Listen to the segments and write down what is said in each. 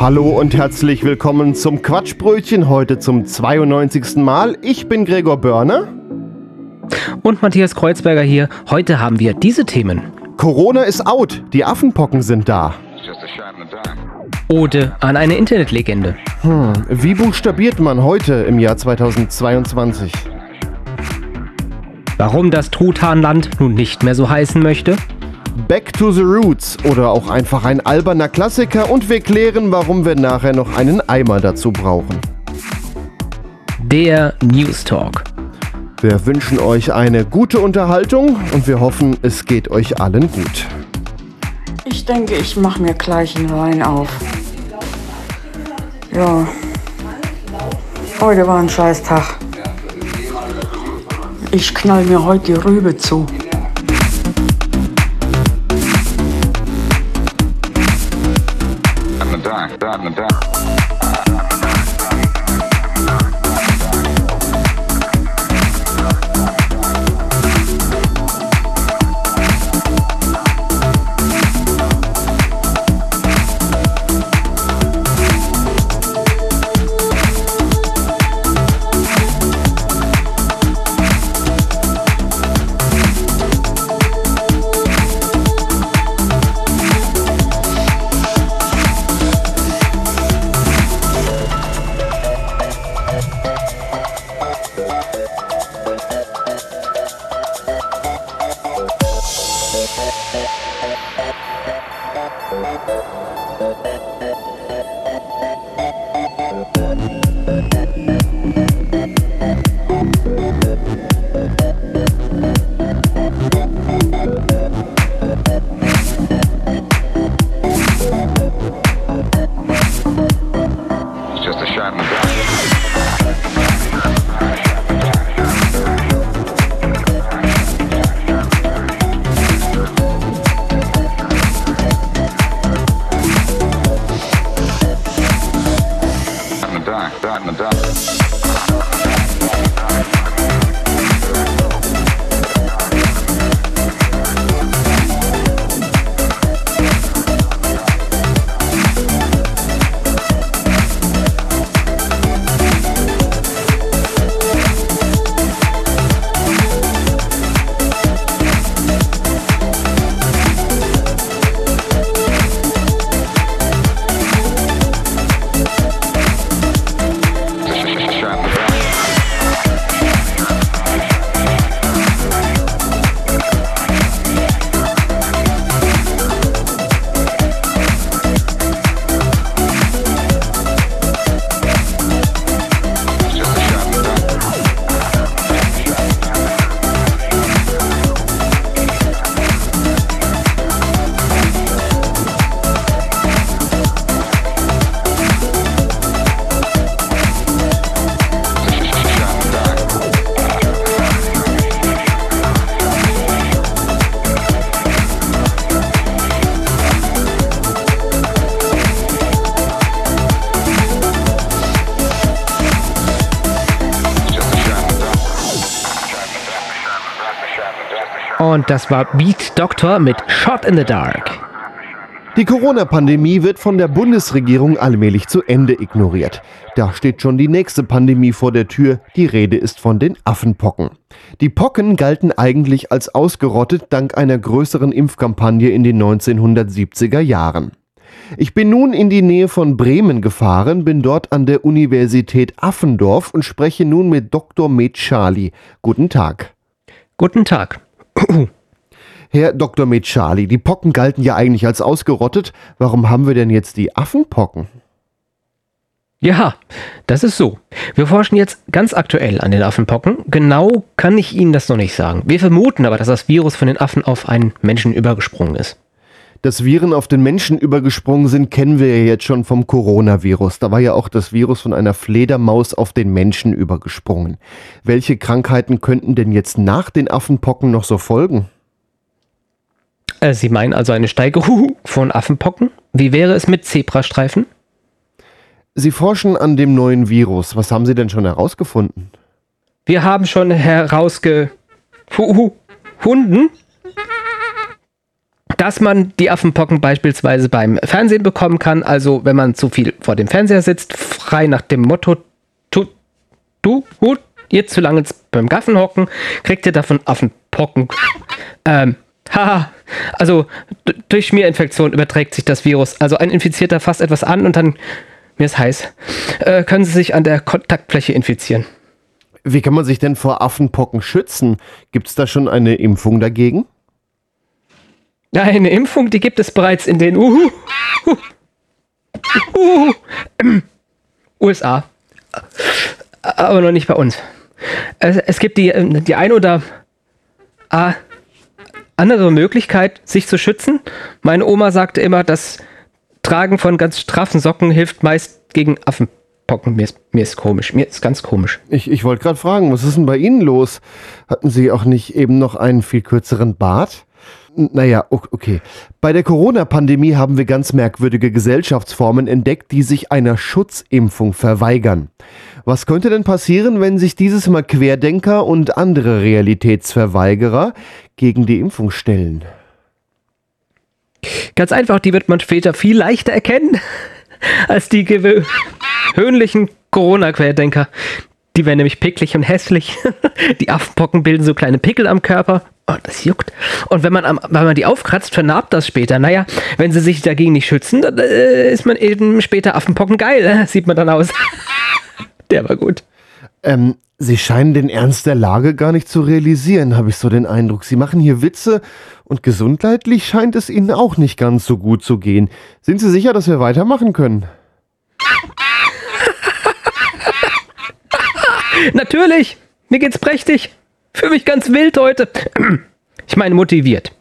Hallo und herzlich willkommen zum Quatschbrötchen, heute zum 92. Mal. Ich bin Gregor Börner. Und Matthias Kreuzberger hier. Heute haben wir diese Themen. Corona ist out, die Affenpocken sind da. Ode an eine Internetlegende. Wie buchstabiert man heute im Jahr 2022? Warum das Truthahnland nun nicht mehr so heißen möchte. Back to the Roots oder auch einfach ein alberner Klassiker und wir klären, warum wir nachher noch einen Eimer dazu brauchen. Der News Talk. Wir wünschen euch eine gute Unterhaltung und wir hoffen, es geht euch allen gut. Ich denke, ich mache mir gleich einen Wein auf. Ja. Heute war ein scheiß Tag. Ich knall mir heute die Rübe zu. I'm the dark, Und das war Beat Doctor mit Shot in the Dark. Die Corona-Pandemie wird von der Bundesregierung allmählich zu Ende ignoriert. Da steht schon die nächste Pandemie vor der Tür. Die Rede ist von den Affenpocken. Die Pocken galten eigentlich als ausgerottet dank einer größeren Impfkampagne in den 1970er Jahren. Ich bin nun in die Nähe von Bremen gefahren, bin dort an der Universität Affendorf und spreche nun mit Dr. Metschali. Guten Tag. Guten Tag. Herr Dr. Metschali, die Pocken galten ja eigentlich als ausgerottet. Warum haben wir denn jetzt die Affenpocken? Ja, das ist so. Wir forschen jetzt ganz aktuell an den Affenpocken. Genau kann ich Ihnen das noch nicht sagen. Wir vermuten aber, dass das Virus von den Affen auf einen Menschen übergesprungen ist. Dass Viren auf den Menschen übergesprungen sind, kennen wir ja jetzt schon vom Coronavirus. Da war ja auch das Virus von einer Fledermaus auf den Menschen übergesprungen. Welche Krankheiten könnten denn jetzt nach den Affenpocken noch so folgen? Äh, Sie meinen also eine Steigerung von Affenpocken? Wie wäre es mit Zebrastreifen? Sie forschen an dem neuen Virus. Was haben Sie denn schon herausgefunden? Wir haben schon herausgefunden, dass man die Affenpocken beispielsweise beim Fernsehen bekommen kann. Also wenn man zu viel vor dem Fernseher sitzt, frei nach dem Motto, tu, du, hut, jetzt zu lange beim Gaffen hocken, kriegt ihr davon Affenpocken. Ähm, haha, also durch Schmierinfektion überträgt sich das Virus. Also ein Infizierter fasst etwas an und dann, mir ist heiß, äh, können sie sich an der Kontaktfläche infizieren. Wie kann man sich denn vor Affenpocken schützen? Gibt es da schon eine Impfung dagegen? Eine Impfung, die gibt es bereits in den Uhu, uh, uh, ähm, USA. Aber noch nicht bei uns. Es, es gibt die, die ein oder andere Möglichkeit, sich zu schützen. Meine Oma sagte immer, das Tragen von ganz straffen Socken hilft meist gegen Affenpocken. Mir ist, mir ist komisch. Mir ist ganz komisch. Ich, ich wollte gerade fragen, was ist denn bei Ihnen los? Hatten Sie auch nicht eben noch einen viel kürzeren Bart? Naja, okay. Bei der Corona-Pandemie haben wir ganz merkwürdige Gesellschaftsformen entdeckt, die sich einer Schutzimpfung verweigern. Was könnte denn passieren, wenn sich dieses Mal Querdenker und andere Realitätsverweigerer gegen die Impfung stellen? Ganz einfach, die wird man später viel leichter erkennen als die gewöhnlichen Corona-Querdenker. Die werden nämlich picklig und hässlich. Die Affenpocken bilden so kleine Pickel am Körper. Oh, das juckt. Und wenn man, am, wenn man die aufkratzt, vernarbt das später. Naja, wenn sie sich dagegen nicht schützen, dann äh, ist man eben später Affenpocken geil. Äh, sieht man dann aus. Der war gut. Ähm, Sie scheinen den Ernst der Lage gar nicht zu realisieren, habe ich so den Eindruck. Sie machen hier Witze und gesundheitlich scheint es Ihnen auch nicht ganz so gut zu gehen. Sind Sie sicher, dass wir weitermachen können? Natürlich. Mir geht's prächtig. Fühle mich ganz wild heute. Ich meine motiviert.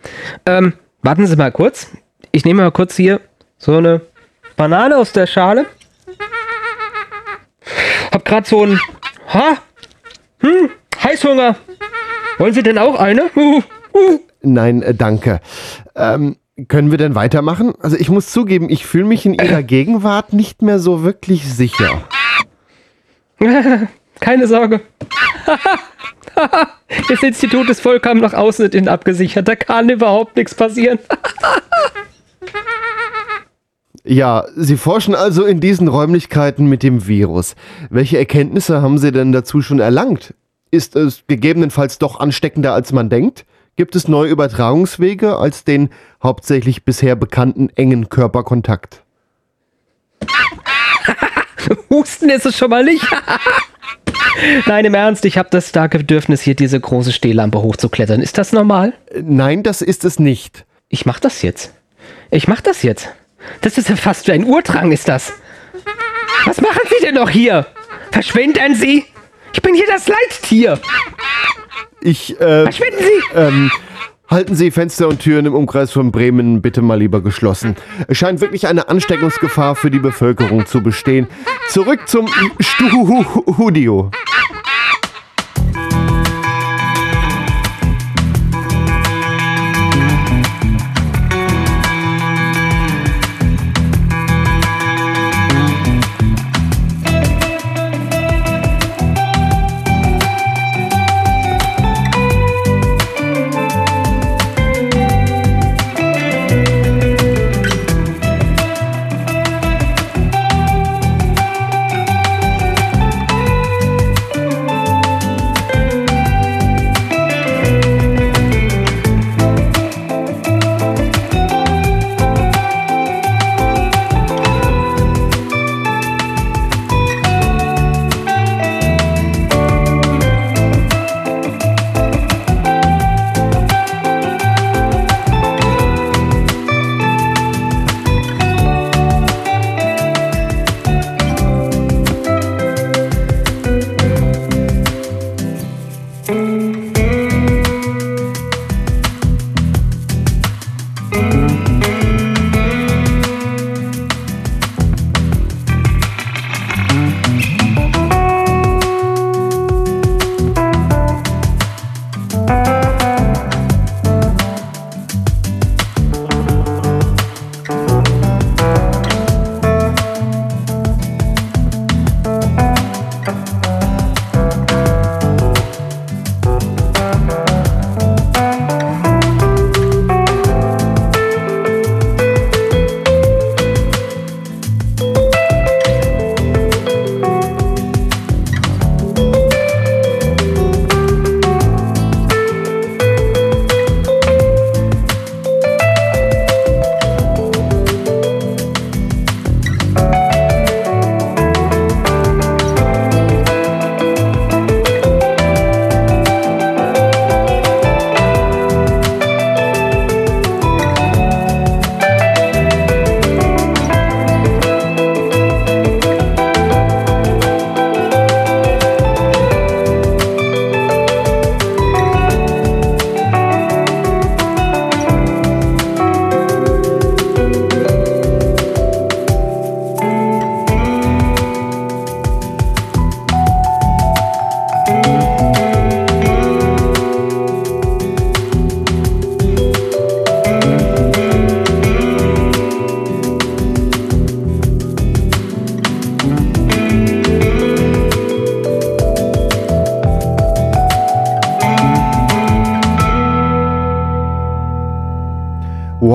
Ähm, warten Sie mal kurz. Ich nehme mal kurz hier so eine Banane aus der Schale. Hab grad so ein ha, hm, Heißhunger. Wollen Sie denn auch eine? Huh, huh. Nein, äh, danke. Ähm, können wir denn weitermachen? Also ich muss zugeben, ich fühle mich in Ihrer Gegenwart nicht mehr so wirklich sicher. Keine Sorge. Das Institut ist vollkommen nach außen und innen abgesichert. Da kann überhaupt nichts passieren. Ja, Sie forschen also in diesen Räumlichkeiten mit dem Virus. Welche Erkenntnisse haben Sie denn dazu schon erlangt? Ist es gegebenenfalls doch ansteckender, als man denkt? Gibt es neue Übertragungswege als den hauptsächlich bisher bekannten engen Körperkontakt? Husten ist es schon mal nicht. Nein, im Ernst, ich habe das starke Bedürfnis, hier diese große Stehlampe hochzuklettern. Ist das normal? Nein, das ist es nicht. Ich mach das jetzt. Ich mach das jetzt. Das ist ja fast wie ein Urdrang, ist das. Was machen Sie denn noch hier? Verschwinden Sie! Ich bin hier das Leittier! Ich, äh, Verschwinden Sie! ähm, halten Sie Fenster und Türen im Umkreis von Bremen bitte mal lieber geschlossen. Es scheint wirklich eine Ansteckungsgefahr für die Bevölkerung zu bestehen. Zurück zum Studio.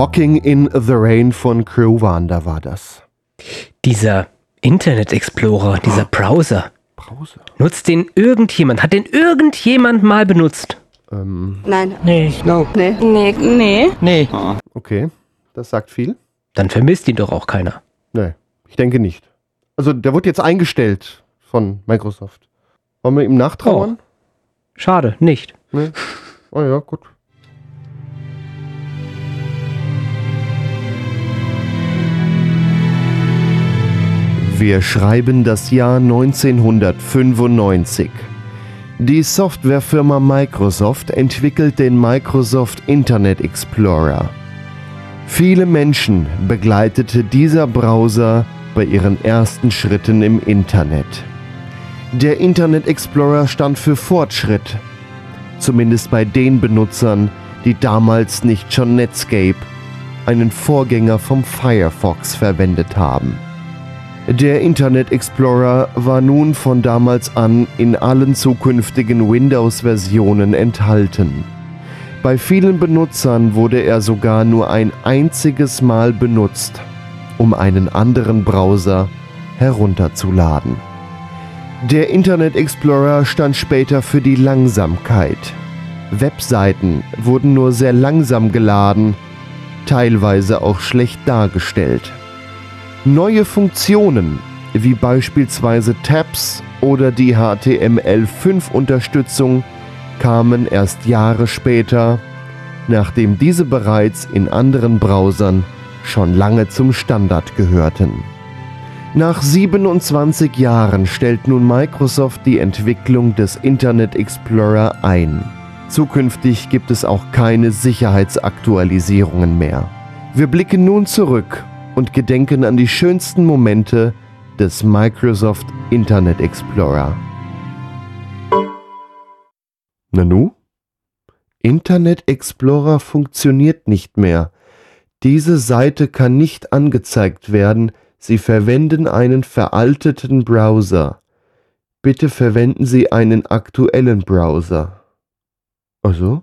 Walking in the Rain von Crew Wander war das. Dieser Internet Explorer, dieser Browser, Browser. nutzt den irgendjemand? Hat den irgendjemand mal benutzt? Nein. Nee. Nee. Nee. Nee. Nee. Okay, das sagt viel. Dann vermisst ihn doch auch keiner. Nee, ich denke nicht. Also der wurde jetzt eingestellt von Microsoft. Wollen wir ihm nachtrauern? Schade, nicht. Nee. Oh ja, gut. Wir schreiben das Jahr 1995. Die Softwarefirma Microsoft entwickelt den Microsoft Internet Explorer. Viele Menschen begleitete dieser Browser bei ihren ersten Schritten im Internet. Der Internet Explorer stand für Fortschritt, zumindest bei den Benutzern, die damals nicht schon Netscape, einen Vorgänger vom Firefox, verwendet haben. Der Internet Explorer war nun von damals an in allen zukünftigen Windows-Versionen enthalten. Bei vielen Benutzern wurde er sogar nur ein einziges Mal benutzt, um einen anderen Browser herunterzuladen. Der Internet Explorer stand später für die Langsamkeit. Webseiten wurden nur sehr langsam geladen, teilweise auch schlecht dargestellt. Neue Funktionen, wie beispielsweise Tabs oder die HTML5-Unterstützung, kamen erst Jahre später, nachdem diese bereits in anderen Browsern schon lange zum Standard gehörten. Nach 27 Jahren stellt nun Microsoft die Entwicklung des Internet Explorer ein. Zukünftig gibt es auch keine Sicherheitsaktualisierungen mehr. Wir blicken nun zurück und gedenken an die schönsten Momente des Microsoft Internet Explorer. Nanu? Internet Explorer funktioniert nicht mehr. Diese Seite kann nicht angezeigt werden. Sie verwenden einen veralteten Browser. Bitte verwenden Sie einen aktuellen Browser. Also?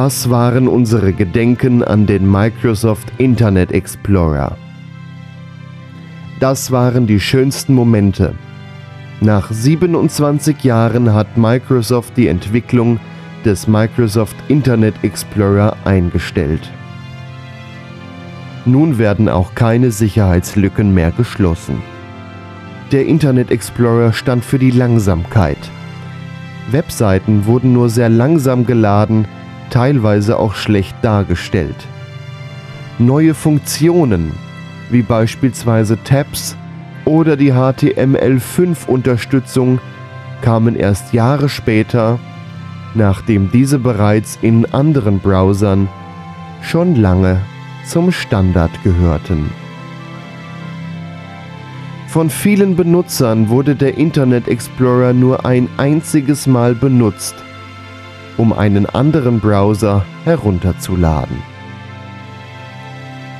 Das waren unsere Gedenken an den Microsoft Internet Explorer. Das waren die schönsten Momente. Nach 27 Jahren hat Microsoft die Entwicklung des Microsoft Internet Explorer eingestellt. Nun werden auch keine Sicherheitslücken mehr geschlossen. Der Internet Explorer stand für die Langsamkeit. Webseiten wurden nur sehr langsam geladen, teilweise auch schlecht dargestellt. Neue Funktionen, wie beispielsweise Tabs oder die HTML5-Unterstützung, kamen erst Jahre später, nachdem diese bereits in anderen Browsern schon lange zum Standard gehörten. Von vielen Benutzern wurde der Internet Explorer nur ein einziges Mal benutzt, um einen anderen Browser herunterzuladen.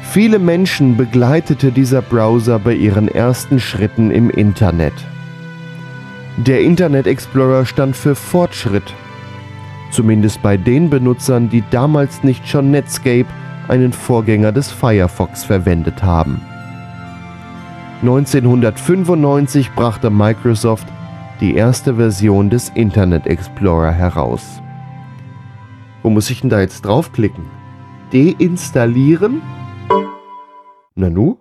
Viele Menschen begleitete dieser Browser bei ihren ersten Schritten im Internet. Der Internet Explorer stand für Fortschritt, zumindest bei den Benutzern, die damals nicht schon Netscape, einen Vorgänger des Firefox, verwendet haben. 1995 brachte Microsoft die erste Version des Internet Explorer heraus. Wo muss ich denn da jetzt draufklicken? Deinstallieren? Nanu?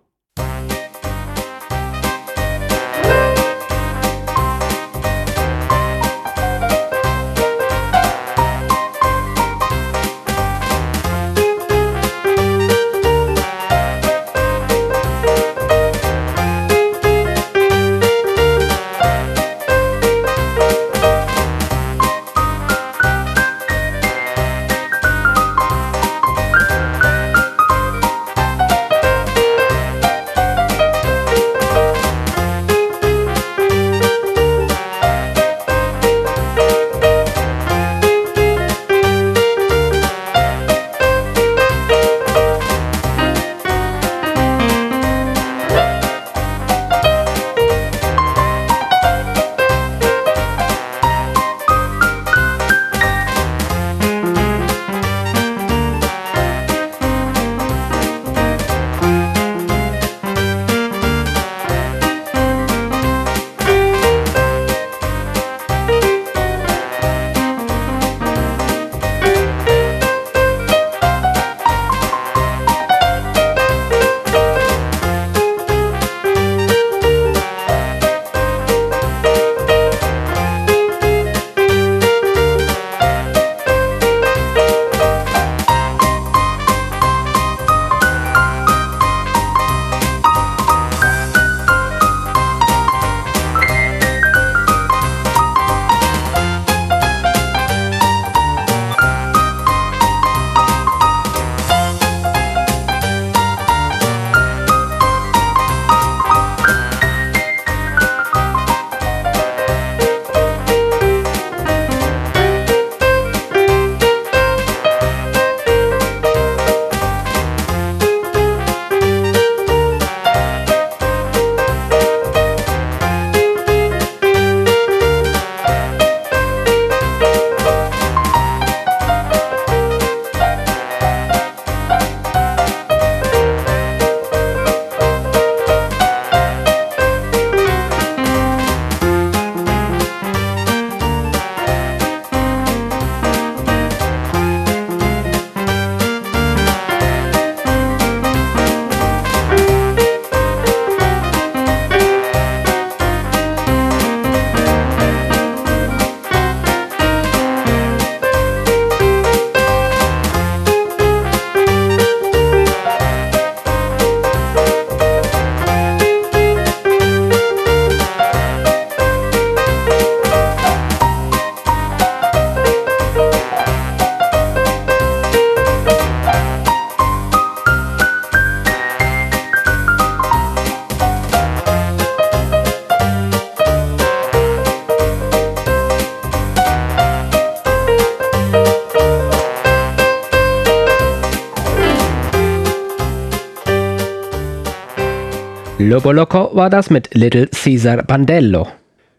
Lobo Loco war das mit Little Caesar Bandello.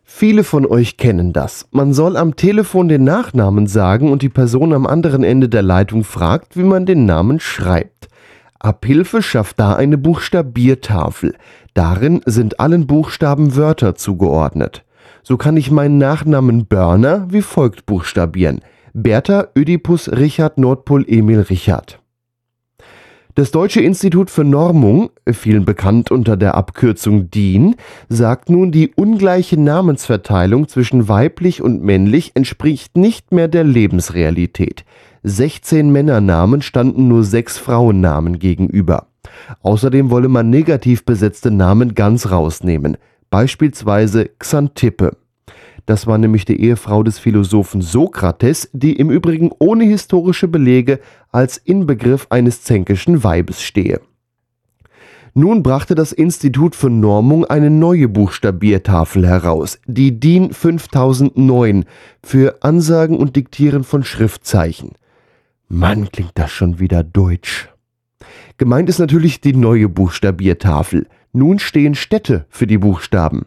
Viele von euch kennen das. Man soll am Telefon den Nachnamen sagen und die Person am anderen Ende der Leitung fragt, wie man den Namen schreibt. Abhilfe schafft da eine Buchstabiertafel. Darin sind allen Buchstaben Wörter zugeordnet. So kann ich meinen Nachnamen Börner wie folgt buchstabieren. Bertha Ödipus Richard Nordpol Emil Richard. Das Deutsche Institut für Normung, vielen bekannt unter der Abkürzung DIN, sagt nun, die ungleiche Namensverteilung zwischen weiblich und männlich entspricht nicht mehr der Lebensrealität. 16 Männernamen standen nur sechs Frauennamen gegenüber. Außerdem wolle man negativ besetzte Namen ganz rausnehmen, beispielsweise Xantippe. Das war nämlich die Ehefrau des Philosophen Sokrates, die im Übrigen ohne historische Belege als Inbegriff eines zänkischen Weibes stehe. Nun brachte das Institut für Normung eine neue Buchstabiertafel heraus, die DIN 5009 für Ansagen und Diktieren von Schriftzeichen. Mann, klingt das schon wieder deutsch. Gemeint ist natürlich die neue Buchstabiertafel. Nun stehen Städte für die Buchstaben.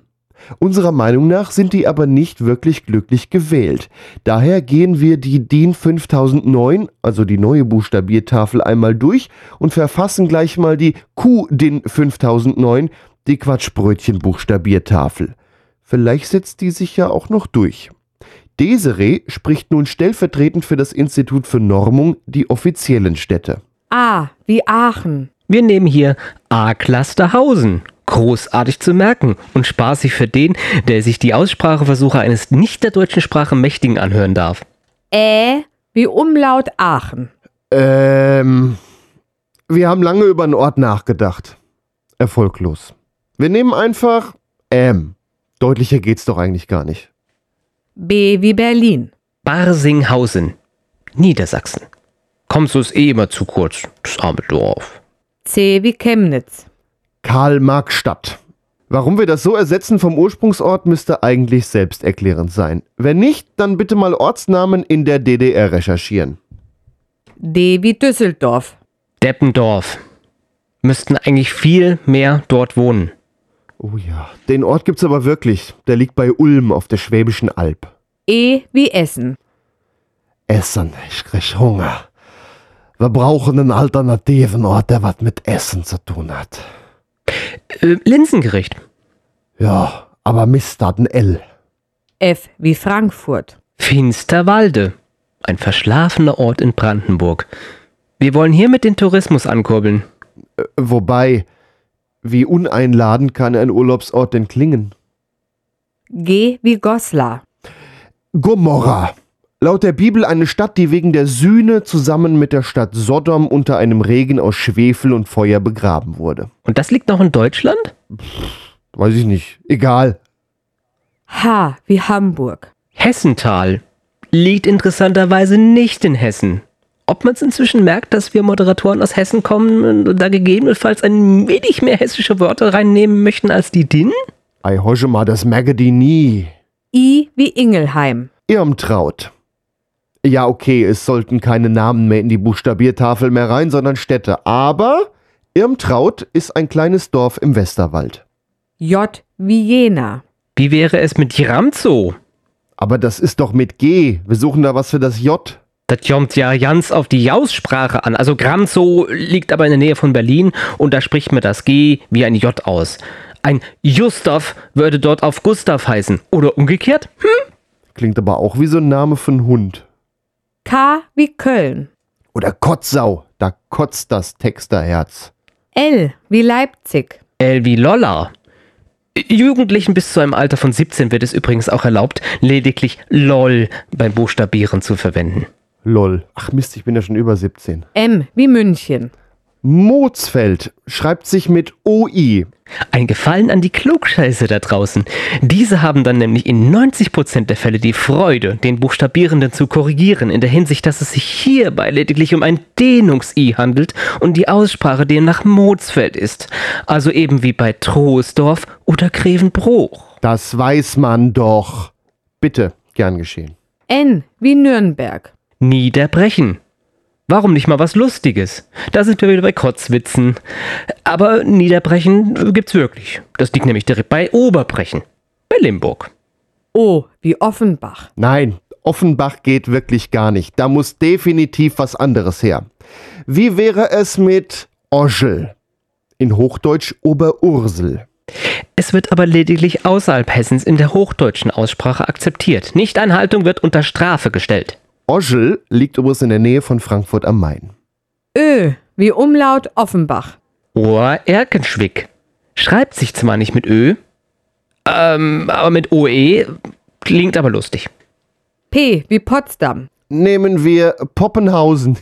Unserer Meinung nach sind die aber nicht wirklich glücklich gewählt. Daher gehen wir die DIN 5009, also die neue Buchstabiertafel, einmal durch und verfassen gleich mal die Q-DIN 5009, die Quatschbrötchen-Buchstabiertafel. Vielleicht setzt die sich ja auch noch durch. Desiree spricht nun stellvertretend für das Institut für Normung die offiziellen Städte. A wie Aachen. Wir nehmen hier A-Clusterhausen. Großartig zu merken und spaßig für den, der sich die Ausspracheversuche eines nicht der deutschen Sprache Mächtigen anhören darf. Ä wie Umlaut Aachen. Ähm, wir haben lange über einen Ort nachgedacht. Erfolglos. Wir nehmen einfach M. Deutlicher geht's doch eigentlich gar nicht. B wie Berlin. Barsinghausen, Niedersachsen. Kommst du es eh immer zu kurz, das arme Dorf. C wie Chemnitz. Karl-Marx-Stadt. Warum wir das so ersetzen vom Ursprungsort, müsste eigentlich selbsterklärend sein. Wenn nicht, dann bitte mal Ortsnamen in der DDR recherchieren. D wie Düsseldorf. Deppendorf. Müssten eigentlich viel mehr dort wohnen. Oh ja, den Ort gibt's aber wirklich. Der liegt bei Ulm auf der Schwäbischen Alb. E wie Essen. Essen, ich krieg Hunger. Wir brauchen einen alternativen Ort, der was mit Essen zu tun hat. Äh, Linsengericht. Ja, aber Mist hat ein L. F wie Frankfurt. Finsterwalde. Ein verschlafener Ort in Brandenburg. Wir wollen hiermit den Tourismus ankurbeln. Äh, Wobei, wie uneinladend kann ein Urlaubsort denn klingen? G wie Goslar. Gomorra. Laut der Bibel eine Stadt, die wegen der Sühne zusammen mit der Stadt Sodom unter einem Regen aus Schwefel und Feuer begraben wurde. Und das liegt noch in Deutschland? Weiß ich nicht. Egal. H wie Hamburg. Hessental liegt interessanterweise nicht in Hessen. Ob man es inzwischen merkt, dass wir Moderatoren aus Hessen kommen und da gegebenenfalls ein wenig mehr hessische Wörter reinnehmen möchten als die DIN? Ei hosche mal, das merke die nie. I wie Ingelheim. Irmtraut. Ja, okay, es sollten keine Namen mehr in die Buchstabiertafel mehr rein, sondern Städte. Aber Irmtraut ist ein kleines Dorf im Westerwald. J wie Jena. Wie wäre es mit Jramzo? Aber das ist doch mit G. Wir suchen da was für das J. Das kommt ja ganz auf die Aussprache an. Also Gramzo liegt aber in der Nähe von Berlin und da spricht man das G wie ein J aus. Ein Gustav würde dort auf Gustav heißen. Oder umgekehrt? Hm? Klingt aber auch wie so ein Name für einen Hund. K wie Köln. Oder Kotzau. Da kotzt das Texterherz. L wie Leipzig. L wie Lolla. Jugendlichen bis zu einem Alter von 17 wird es übrigens auch erlaubt, lediglich LOL beim Buchstabieren zu verwenden. Lol. Ach Mist, ich bin ja schon über 17. M wie München. Mozfeld schreibt sich mit OI. Ein Gefallen an die Klugscheiße da draußen. Diese haben dann nämlich in 90% der Fälle die Freude, den Buchstabierenden zu korrigieren, in der Hinsicht, dass es sich hierbei lediglich um ein Dehnungs-I handelt und die Aussprache demnach Mozfeld ist. Also eben wie bei Troisdorf oder Grevenbruch. Das weiß man doch. Bitte, gern geschehen. N wie Nürnberg. Niederbrechen. Warum nicht mal was Lustiges? Da sind wir wieder bei Kotzwitzen. Aber Niederbrechen gibt's wirklich. Das liegt nämlich direkt bei Oberbrechen. Bei Limburg. O wie Offenbach. Nein, Offenbach geht wirklich gar nicht. Da muss definitiv was anderes her. Wie wäre es mit Oschel? In Hochdeutsch Oberursel. Es wird aber lediglich außerhalb Hessens in der hochdeutschen Aussprache akzeptiert. Nichteinhaltung wird unter Strafe gestellt. Oschel liegt übrigens in der Nähe von Frankfurt am Main. Ö wie Umlaut Offenbach. Ohr-Erkenschwick. Schreibt sich zwar nicht mit Ö, ähm, aber mit OE klingt aber lustig. P wie Potsdam. Nehmen wir Poppenhausen.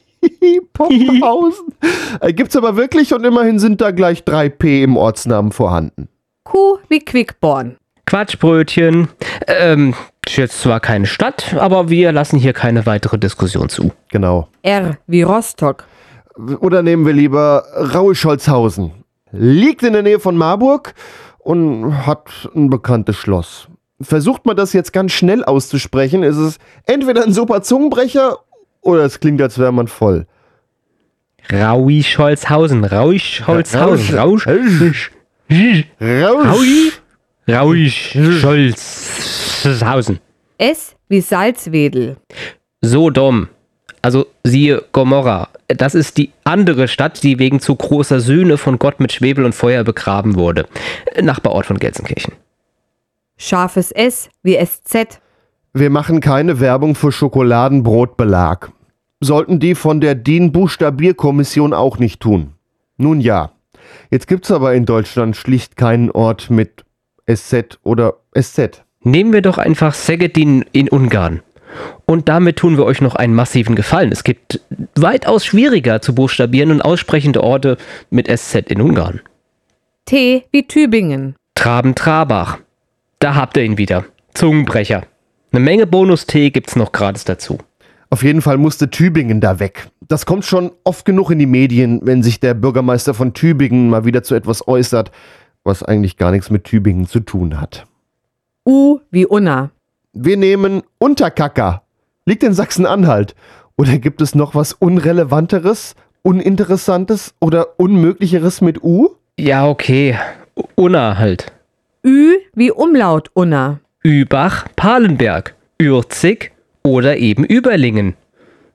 Poppenhausen. Äh, Gibt's aber wirklich und immerhin sind da gleich drei P im Ortsnamen vorhanden. Q wie Quickborn. Quatschbrötchen. Ähm, ist jetzt zwar keine Stadt, aber wir lassen hier keine weitere Diskussion zu. Genau. R wie Rostock. Oder nehmen wir lieber Rauscholzhausen. Liegt in der Nähe von Marburg und hat ein bekanntes Schloss. Versucht man das jetzt ganz schnell auszusprechen, ist es entweder ein super Zungenbrecher oder es klingt, als wäre man voll. Rauischholzhausen. Rauischholzhausen. Rausch. Rausch. Raui. Rauischholzhausen. S wie Salzwedel. Sodom. Also siehe Gomorra. Das ist die andere Stadt, die wegen zu großer Sühne von Gott mit Schwebel und Feuer begraben wurde. Nachbarort von Gelsenkirchen. Scharfes S wie SZ. Wir machen keine Werbung für Schokoladenbrotbelag. Sollten die von der DIN-Buchstabierkommission auch nicht tun. Nun ja. Jetzt gibt's aber in Deutschland schlicht keinen Ort mit SZ oder SZ. Nehmen wir doch einfach Szegedin in Ungarn. Und damit tun wir euch noch einen massiven Gefallen. Es gibt weitaus schwieriger zu buchstabieren und aussprechende Orte mit SZ in Ungarn. T wie Tübingen. Traben-Trabach. Da habt ihr ihn wieder. Zungenbrecher. Eine Menge Bonus-T gibt's noch gratis dazu. Auf jeden Fall musste Tübingen da weg. Das kommt schon oft genug in die Medien, wenn sich der Bürgermeister von Tübingen mal wieder zu etwas äußert, was eigentlich gar nichts mit Tübingen zu tun hat. U wie Unna. Wir nehmen Unterkacker. Liegt in Sachsen-Anhalt. Oder gibt es noch was Unrelevanteres, Uninteressantes oder Unmöglicheres mit U? Ja, okay. Unna halt. Ü wie Umlaut Unna. Übach, Palenberg, Ürzig oder eben Überlingen.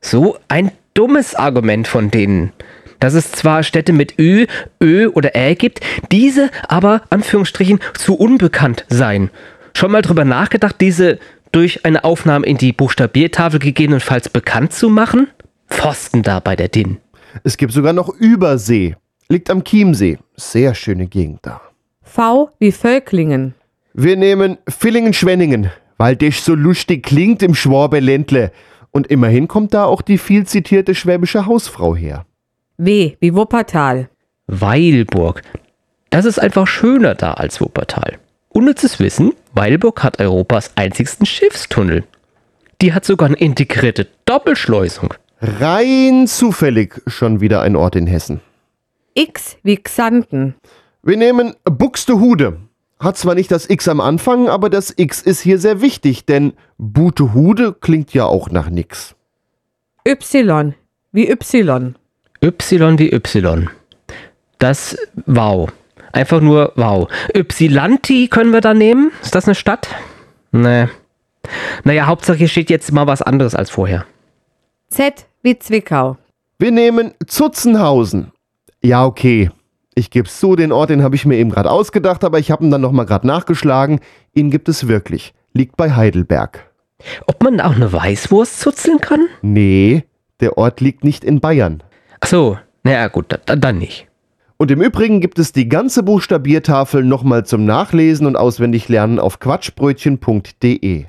So ein dummes Argument von denen. Dass es zwar Städte mit Ö, Ö oder Ä gibt, diese aber, Anführungsstrichen, zu unbekannt seien. Schon mal drüber nachgedacht, diese durch eine Aufnahme in die Buchstabiertafel gegebenenfalls bekannt zu machen? Pfosten da bei der DIN. Es gibt sogar noch Übersee. Liegt am Chiemsee. Sehr schöne Gegend da. V wie Völklingen. Wir nehmen Villingen-Schwenningen, weil das so lustig klingt im Schwabeländle. Und immerhin kommt da auch die viel zitierte schwäbische Hausfrau her. W wie Wuppertal. Weilburg. Das ist einfach schöner da als Wuppertal. Unnützes Wissen, Weilburg hat Europas einzigsten Schiffstunnel. Die hat sogar eine integrierte Doppelschleusung. Rein zufällig schon wieder ein Ort in Hessen. X wie Xanten. Wir nehmen Buxtehude. Hat zwar nicht das X am Anfang, aber das X ist hier sehr wichtig, denn Butehude klingt ja auch nach nix. Y wie Y. Y wie Y. Das wow. Einfach nur wow. Ypsilanti können wir da nehmen? Ist das eine Stadt? Nee. Naja, Hauptsache hier steht jetzt mal was anderes als vorher. Z wie Zwickau. Wir nehmen Zutzenhausen. Ja, okay. Ich geb's zu, den Ort, den habe ich mir eben gerade ausgedacht, aber ich habe ihn dann nochmal gerade nachgeschlagen. Ihn gibt es wirklich. Liegt bei Heidelberg. Ob man auch eine Weißwurst zuzeln kann? Nee, der Ort liegt nicht in Bayern. Ach so, naja gut, dann, dann nicht. Und im Übrigen gibt es die ganze Buchstabiertafel nochmal zum Nachlesen und auswendig lernen auf quatschbrötchen.de.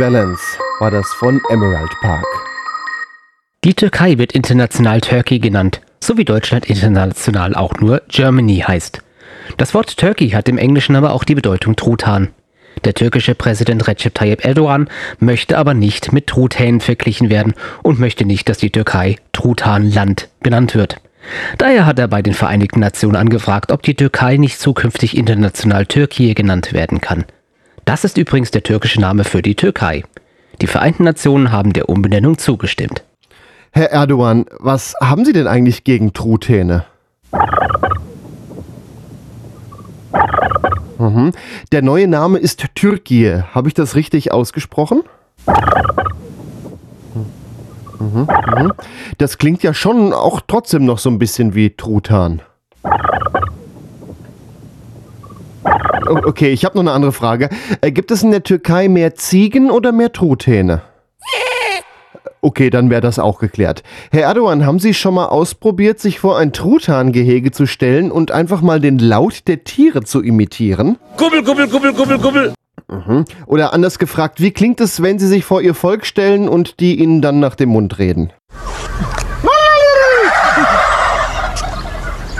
Ambivalence war das von Emerald Park. Die Türkei wird international Turkey genannt, so wie Deutschland international auch nur Germany heißt. Das Wort Turkey hat im Englischen aber auch die Bedeutung Truthahn. Der türkische Präsident Recep Tayyip Erdogan möchte aber nicht mit Truthähnen verglichen werden und möchte nicht, dass die Türkei Truthahnland genannt wird. Daher hat er bei den Vereinigten Nationen angefragt, ob die Türkei nicht zukünftig international Türkei genannt werden kann. Das ist übrigens der türkische Name für die Türkei. Die Vereinten Nationen haben der Umbenennung zugestimmt. Herr Erdogan, was haben Sie denn eigentlich gegen Truthähne? Mhm. Der neue Name ist Türkei. Habe ich das richtig ausgesprochen? Mhm, mhm. Das klingt ja schon auch trotzdem noch so ein bisschen wie Truthahn. Okay, ich habe noch eine andere Frage. Äh, gibt es in der Türkei mehr Ziegen oder mehr Truthähne? Okay, dann wäre das auch geklärt. Herr Erdogan, haben Sie schon mal ausprobiert, sich vor ein Truthahngehege zu stellen und einfach mal den Laut der Tiere zu imitieren? Kubbel, kubbel, kubbel, kubbel, kubbel. Oder anders gefragt, wie klingt es, wenn Sie sich vor Ihr Volk stellen und die Ihnen dann nach dem Mund reden?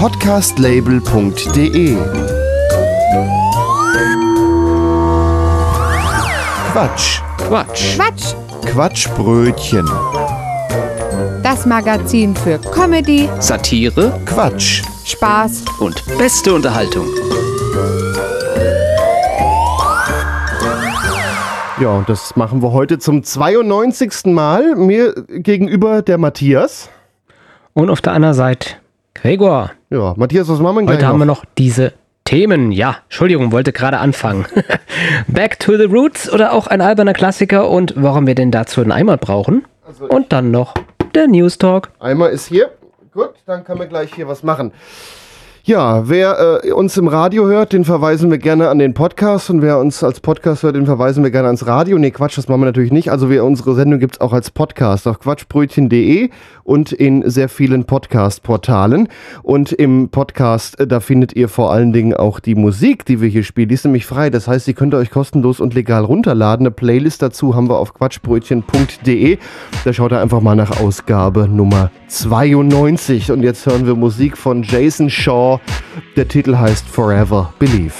Podcastlabel.de Quatsch. Quatsch. Quatsch, Quatschbrötchen. das Magazin für Comedy, Satire Quatsch. Spaß und beste Unterhaltung. Ja, und das machen wir heute zum 92. Mal. Mir gegenüber der Matthias. Und auf der anderen Seite Gregor. Ja, Matthias, was machen wir gleich Heute haben wir noch? diese Themen. Ja, Entschuldigung, wollte gerade anfangen. Back to the Roots oder auch ein alberner Klassiker und warum wir denn dazu einen Eimer brauchen. Und dann noch der News Talk. Einmal ist hier. Gut, dann können wir gleich hier was machen. Ja, wer äh, uns im Radio hört, den verweisen wir gerne an den Podcast und wer uns als Podcast hört, den verweisen wir gerne ans Radio. Nee, Quatsch, das machen wir natürlich nicht. Also wir, unsere Sendung gibt's auch als Podcast auf quatschbrötchen.de und in sehr vielen Podcast-Portalen. Und im Podcast, äh, da findet ihr vor allen Dingen auch die Musik, die wir hier spielen. Die ist nämlich frei. Das heißt, die könnt ihr euch kostenlos und legal runterladen. Eine Playlist dazu haben wir auf quatschbrötchen.de. Da schaut ihr einfach mal nach Ausgabe Nummer 92. Und jetzt hören wir Musik von Jason Shaw. Der Titel heißt Forever Believe.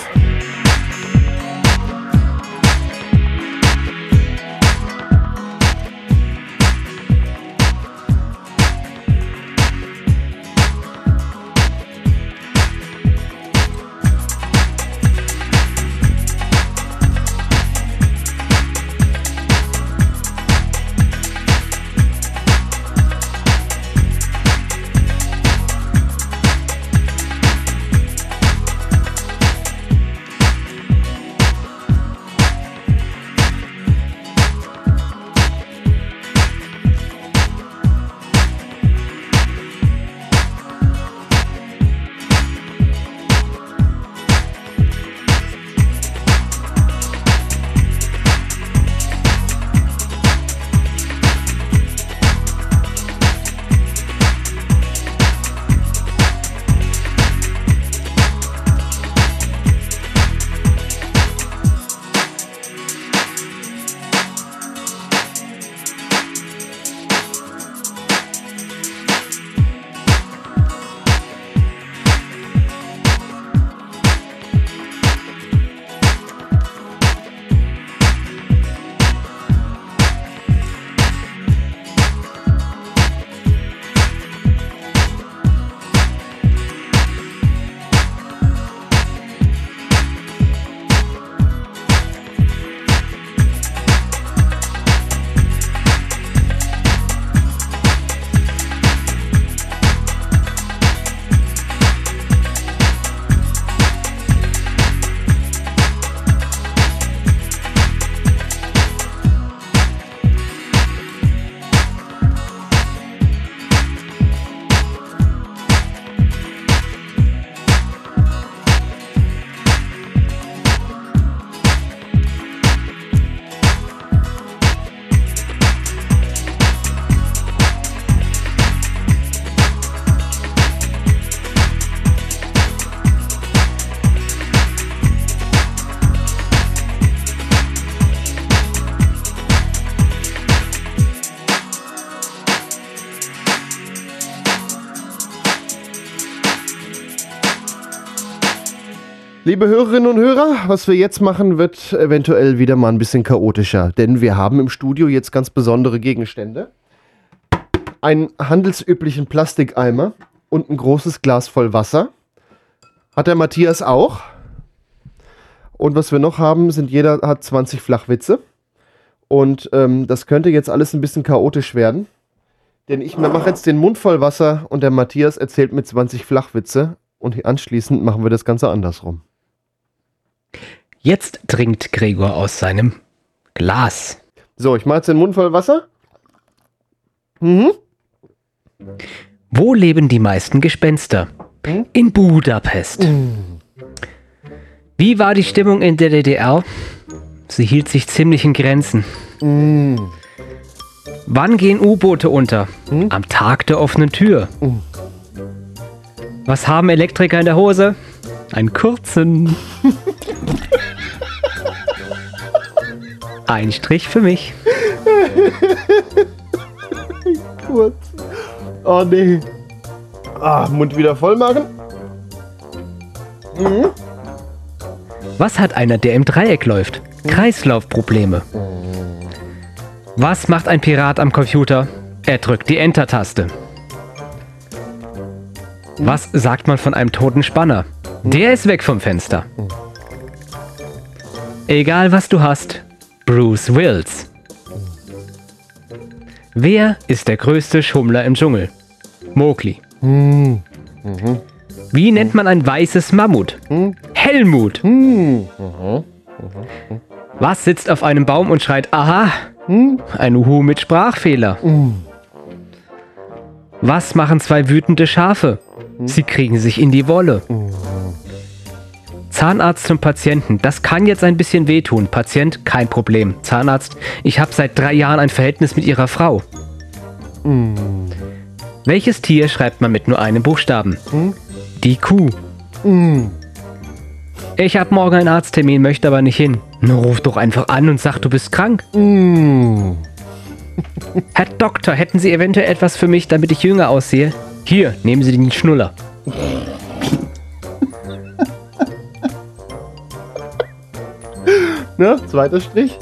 Liebe Hörerinnen und Hörer, was wir jetzt machen, wird eventuell wieder mal ein bisschen chaotischer, denn wir haben im Studio jetzt ganz besondere Gegenstände. Einen handelsüblichen Plastikeimer und ein großes Glas voll Wasser. Hat der Matthias auch. Und was wir noch haben, sind jeder hat 20 Flachwitze. Und ähm, das könnte jetzt alles ein bisschen chaotisch werden. Denn ich mache jetzt den Mund voll Wasser und der Matthias erzählt mit 20 Flachwitze. Und anschließend machen wir das Ganze andersrum. Jetzt trinkt Gregor aus seinem Glas. So, ich mache jetzt den Mund voll Wasser. Mhm. Wo leben die meisten Gespenster? Hm? In Budapest. Wie war die Stimmung in der DDR? Sie hielt sich ziemlich in Grenzen. Wann gehen U-Boote unter? Am Tag der offenen Tür. Was haben Elektriker in der Hose? Einen kurzen. Ein Strich für mich. Kurz. Oh nee. Ah, Mund wieder voll machen. Was hat einer, der im Dreieck läuft? Kreislaufprobleme. Was macht ein Pirat am Computer? Er drückt die Enter-Taste. Was sagt man von einem toten Spanner? Der ist weg vom Fenster. Egal was du hast, Bruce Wills. Wer ist der größte Schummler im Dschungel? Mowgli. Wie nennt man ein weißes Mammut? Helmut. Was sitzt auf einem Baum und schreit Aha? Ein Uhu mit Sprachfehler. Was machen zwei wütende Schafe? Sie kriegen sich in die Wolle. Zahnarzt zum Patienten. Das kann jetzt ein bisschen wehtun. Patient, kein Problem. Zahnarzt, ich habe seit drei Jahren ein Verhältnis mit Ihrer Frau. Welches Tier schreibt man mit nur einem Buchstaben? Die Kuh. Ich habe morgen einen Arzttermin, möchte aber nicht hin. Na, ruf doch einfach an und sag, du bist krank. Herr Doktor, hätten Sie eventuell etwas für mich, damit ich jünger aussehe? Hier, nehmen Sie den Schnuller. Ne? Zweiter Strich.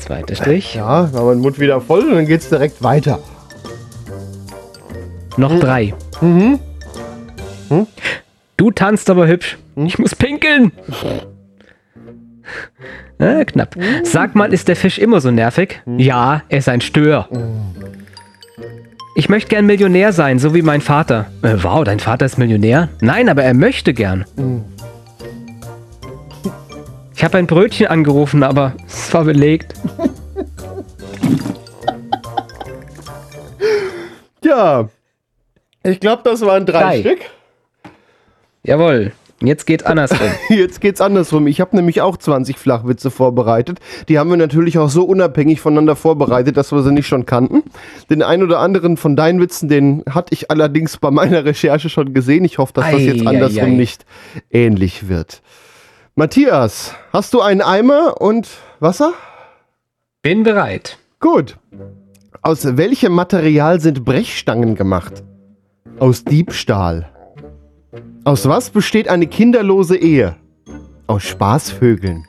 Zweiter Strich. Ja, haben wir den Mund wieder voll und dann geht's direkt weiter. Noch drei. Du tanzt aber hübsch. Ich muss pinkeln. Äh, knapp. Sag mal, ist der Fisch immer so nervig? Ja, er ist ein Stör. Ich möchte gern Millionär sein, so wie mein Vater. Äh, wow, dein Vater ist Millionär? Nein, aber er möchte gern. Ich habe ein Brötchen angerufen, aber es war belegt. Ja. Ich glaube, das waren drei, Drei. Stück. Jawohl. Jetzt geht's andersrum. Jetzt geht's andersrum. Ich habe nämlich auch 20 Flachwitze vorbereitet. Die haben wir natürlich auch so unabhängig voneinander vorbereitet, dass wir sie nicht schon kannten. Den einen oder anderen von deinen Witzen, den hatte ich allerdings bei meiner Recherche schon gesehen. Ich hoffe, dass das jetzt andersrum ei, ei. nicht ähnlich wird. Matthias, hast du einen Eimer und Wasser? Bin bereit. Gut. Aus welchem Material sind Brechstangen gemacht? Aus Diebstahl. Aus was besteht eine kinderlose Ehe? Aus Spaßvögeln.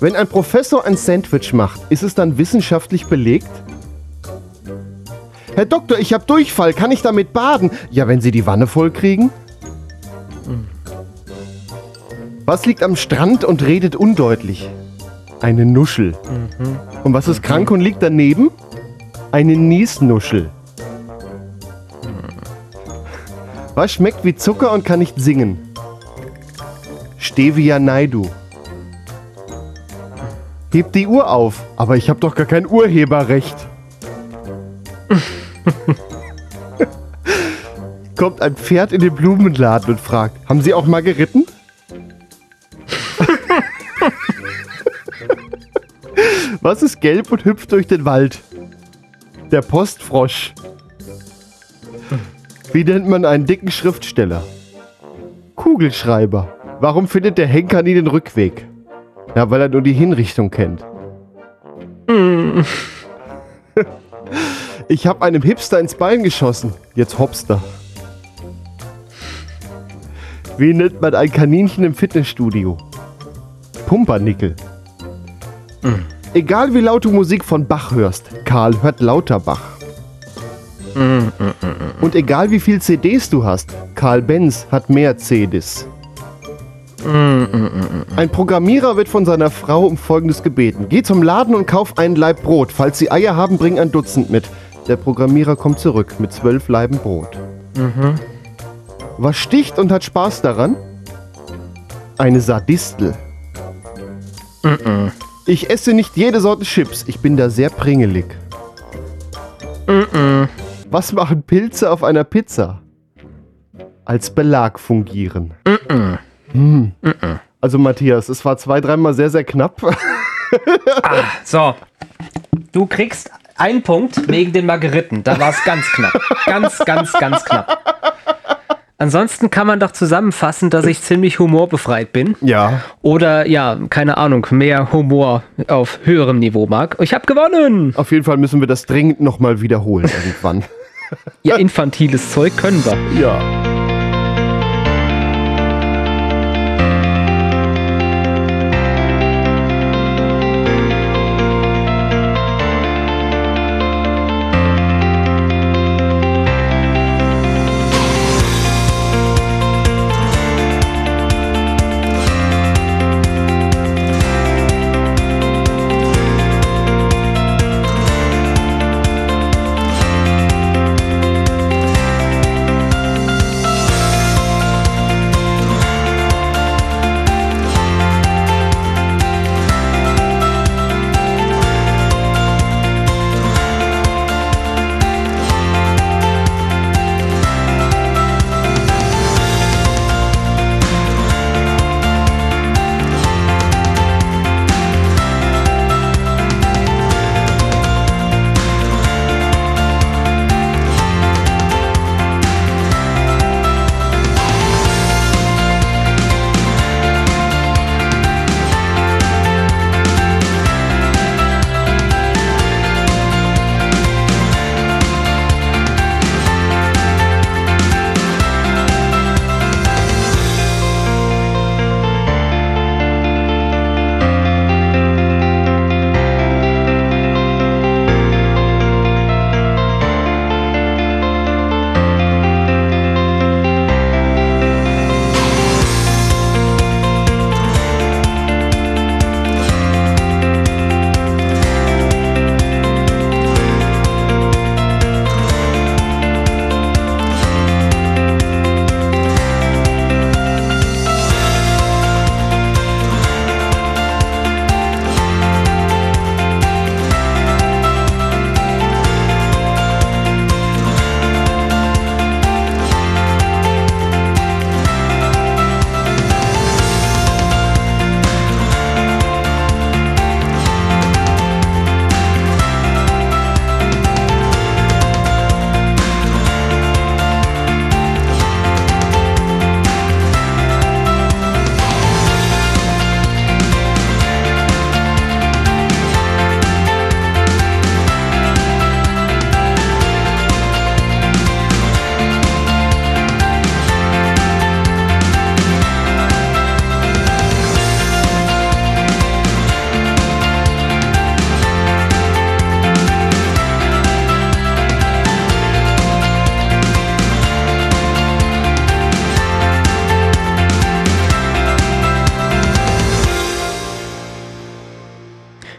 Wenn ein Professor ein Sandwich macht, ist es dann wissenschaftlich belegt? Herr Doktor, ich habe Durchfall. Kann ich damit baden? Ja, wenn Sie die Wanne voll kriegen. Was liegt am Strand und redet undeutlich? Eine Nuschel. Und was ist krank und liegt daneben? Eine Niesnuschel. Was schmeckt wie Zucker und kann nicht singen? Stevia Naidu. Hebt die Uhr auf, aber ich habe doch gar kein Urheberrecht. Kommt ein Pferd in den Blumenladen und fragt, haben Sie auch mal geritten? Was ist gelb und hüpft durch den Wald? Der Postfrosch. Wie nennt man einen dicken Schriftsteller? Kugelschreiber. Warum findet der Henker nie den Rückweg? Ja, weil er nur die Hinrichtung kennt. Ich habe einem Hipster ins Bein geschossen. Jetzt Hopster. Wie nennt man ein Kaninchen im Fitnessstudio? Pumpernickel. Egal wie laut du Musik von Bach hörst, Karl hört Lauterbach. Und egal wie viel CDs du hast, Karl Benz hat mehr CDs. Ein Programmierer wird von seiner Frau um Folgendes gebeten. Geh zum Laden und kauf einen Laib Brot. Falls sie Eier haben, bring ein Dutzend mit. Der Programmierer kommt zurück mit zwölf Laiben Brot. Was sticht und hat Spaß daran? Eine Sardistel. Ich esse nicht jede Sorte Chips. Ich bin da sehr pringelig. Was machen Pilze auf einer Pizza? Als Belag fungieren. Hm. Also Matthias, es war zwei, dreimal sehr, sehr knapp. So. Du kriegst einen Punkt wegen den Margeriten. Da war es ganz knapp. Ganz, ganz, ganz knapp. Ansonsten kann man doch zusammenfassen, dass ich ziemlich humorbefreit bin. Ja. Oder ja, keine Ahnung, mehr Humor auf höherem Niveau mag. Ich habe gewonnen! Auf jeden Fall müssen wir das dringend nochmal wiederholen irgendwann. Ja, infantiles Zeug können wir. Ja.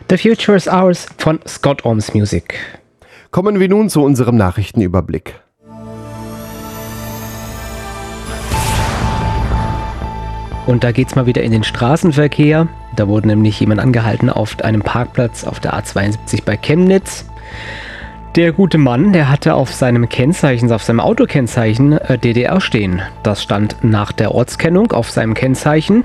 The Future is Ours von Scott Ohms Music. Kommen wir nun zu unserem Nachrichtenüberblick. Und da geht's mal wieder in den Straßenverkehr. Da wurde nämlich jemand angehalten auf einem Parkplatz auf der A72 bei Chemnitz. Der gute Mann, der hatte auf seinem Kennzeichen, auf seinem Autokennzeichen äh, DDR stehen. Das stand nach der Ortskennung auf seinem Kennzeichen.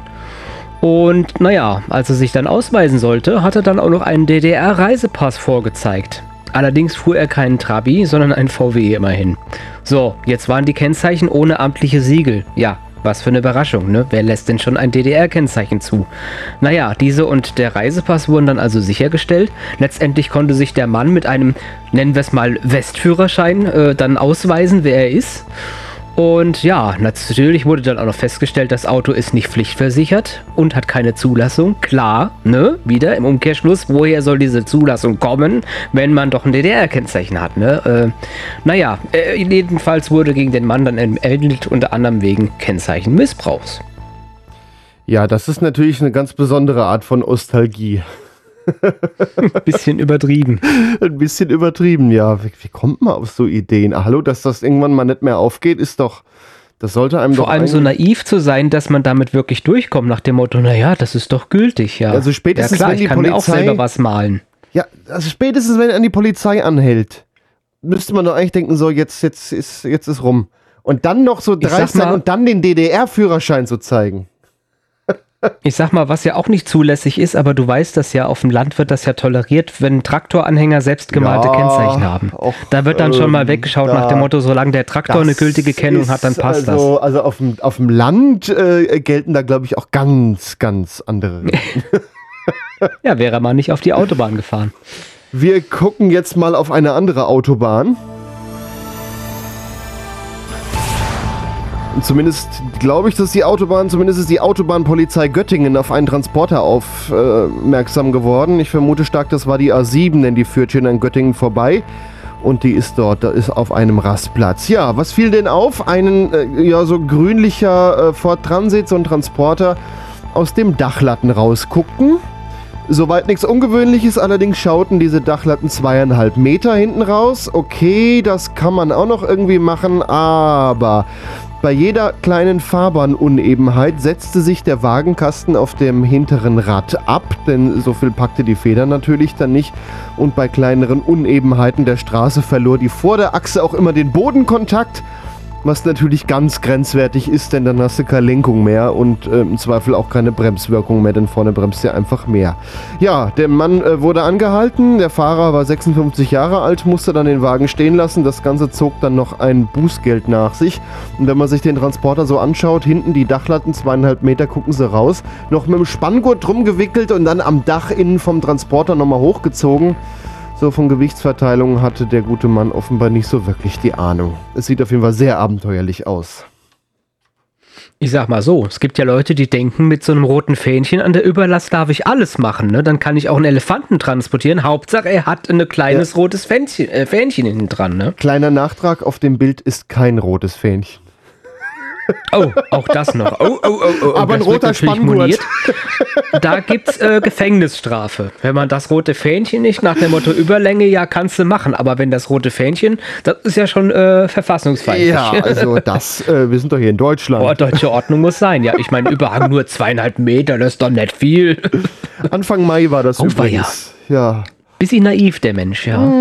Und naja, als er sich dann ausweisen sollte, hat er dann auch noch einen DDR-Reisepass vorgezeigt. Allerdings fuhr er keinen Trabi, sondern ein VW immerhin. So, jetzt waren die Kennzeichen ohne amtliche Siegel. Ja, was für eine Überraschung, ne? Wer lässt denn schon ein DDR-Kennzeichen zu? Naja, diese und der Reisepass wurden dann also sichergestellt. Letztendlich konnte sich der Mann mit einem, nennen wir es mal, Westführerschein äh, dann ausweisen, wer er ist. Und ja, natürlich wurde dann auch noch festgestellt, das Auto ist nicht pflichtversichert und hat keine Zulassung. Klar, ne? Wieder im Umkehrschluss, woher soll diese Zulassung kommen, wenn man doch ein DDR-Kennzeichen hat, ne? Äh, naja, äh, jedenfalls wurde gegen den Mann dann ermittelt, unter anderem wegen Kennzeichenmissbrauchs. Ja, das ist natürlich eine ganz besondere Art von Nostalgie. bisschen übertrieben. Ein bisschen übertrieben, ja. Wie, wie, kommt man auf so Ideen? Ah, hallo, dass das irgendwann mal nicht mehr aufgeht, ist doch. Das sollte einem Vor allem so naiv zu sein, dass man damit wirklich durchkommt, nach dem Motto, naja, das ist doch gültig, ja. Also spätestens, ja, klar, wenn die ich kann Polizei. mir auch selber was malen. Ja, also spätestens, wenn er an die Polizei anhält, müsste man doch eigentlich denken, so, jetzt, jetzt, ist, jetzt ist rum. Und dann noch so dreist sein und dann den DDR-Führerschein zu zeigen. Ich sag mal, was ja auch nicht zulässig ist, aber du weißt das ja, auf dem Land wird das ja toleriert, wenn Traktoranhänger selbstgemalte Ja, Kennzeichen haben. auch, da wird dann schon mal ähm, weggeschaut nach dem Motto, solange der Traktor eine Das gültige Kennung hat, dann passt also, Also auf dem, auf dem Land äh, gelten da, glaube ich, auch ganz, ganz andere Regeln. das. Ja, wäre man nicht auf die Autobahn gefahren. Wir gucken jetzt mal auf eine andere Autobahn. Zumindest glaube ich, dass die Autobahn, zumindest ist die Autobahnpolizei Göttingen auf einen Transporter aufmerksam geworden. Ich vermute stark, das war die A7, denn die führt hier an Göttingen vorbei. Und die ist dort, da ist auf einem Rastplatz. Ja, was fiel denn auf? Einen, äh, ja, so grünlicher äh, Ford Transit, so ein Transporter, aus dem Dachlatten rausguckten. Soweit nichts Ungewöhnliches, allerdings schauten diese Dachlatten zweieinhalb Meter hinten raus. Okay, das kann man auch noch irgendwie machen, aber bei jeder kleinen Fahrbahnunebenheit setzte sich der Wagenkasten auf dem hinteren Rad ab, denn so viel packte die Feder natürlich dann nicht. Und bei kleineren Unebenheiten der Straße verlor die Vorderachse auch immer den Bodenkontakt. Was natürlich ganz grenzwertig ist, denn dann hast du keine Lenkung mehr und äh, im Zweifel auch keine Bremswirkung mehr, denn vorne bremst ja einfach mehr. Ja, der Mann äh, wurde angehalten, der Fahrer war 56 Jahre alt, musste dann den Wagen stehen lassen. Das Ganze zog dann noch ein Bußgeld nach sich. Und wenn man sich den Transporter so anschaut, hinten die Dachlatten, zweieinhalb Meter gucken sie raus, noch mit dem Spanngurt drum gewickelt und dann am Dach innen vom Transporter nochmal hochgezogen. So von Gewichtsverteilung hatte der gute Mann offenbar nicht so wirklich die Ahnung. Es sieht auf jeden Fall sehr abenteuerlich aus. Ich sag mal so, es gibt ja Leute, die denken, mit so einem roten Fähnchen an der Überlast darf ich alles machen. Ne? Dann kann ich auch einen Elefanten transportieren. Hauptsache, er hat ein kleines rotes Fähnchen, äh, Fähnchen hinten dran. Ne? Kleiner Nachtrag, auf dem Bild ist kein rotes Fähnchen. Oh, auch das noch. Oh, oh, oh, oh. Aber ein roter Spanngurt. Da gibt's äh, Gefängnisstrafe. Wenn man das rote Fähnchen nicht nach dem Motto Überlänge, ja, kannst du machen. Aber wenn das rote Fähnchen, das ist ja schon äh, verfassungsfeindlich. Ja, also das, äh, wir sind doch hier in Deutschland. Boah, deutsche Ordnung muss sein. Ja, ich meine, Überhang nur zweieinhalb Meter, das ist doch nicht viel. Anfang Mai war das Oh, übrigens. Ja. Bisschen naiv, der Mensch, ja.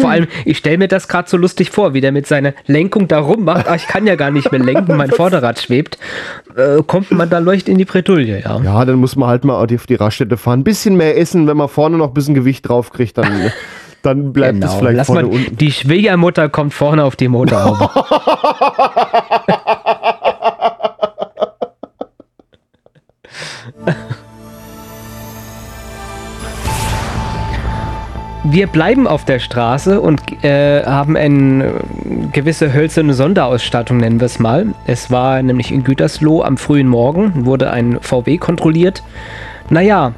Vor allem, ich stelle mir das gerade so lustig vor, wie der mit seiner Lenkung da rummacht. Ach, ich kann ja gar nicht mehr lenken, mein Vorderrad schwebt. Äh, kommt man da leucht in die Bredouille, ja. ja, dann muss man halt mal auf die Raststätte fahren. Ein bisschen mehr essen, wenn man vorne noch ein bisschen Gewicht drauf kriegt, dann, dann bleibt es Genau. vielleicht Lass vorne mal, unten. die Schwiegermutter kommt vorne auf die Motorhaube. Wir bleiben auf der Straße und äh, haben eine äh, gewisse hölzerne Sonderausstattung, nennen wir es mal. Es war nämlich in Gütersloh am frühen Morgen, wurde ein VW kontrolliert. Naja,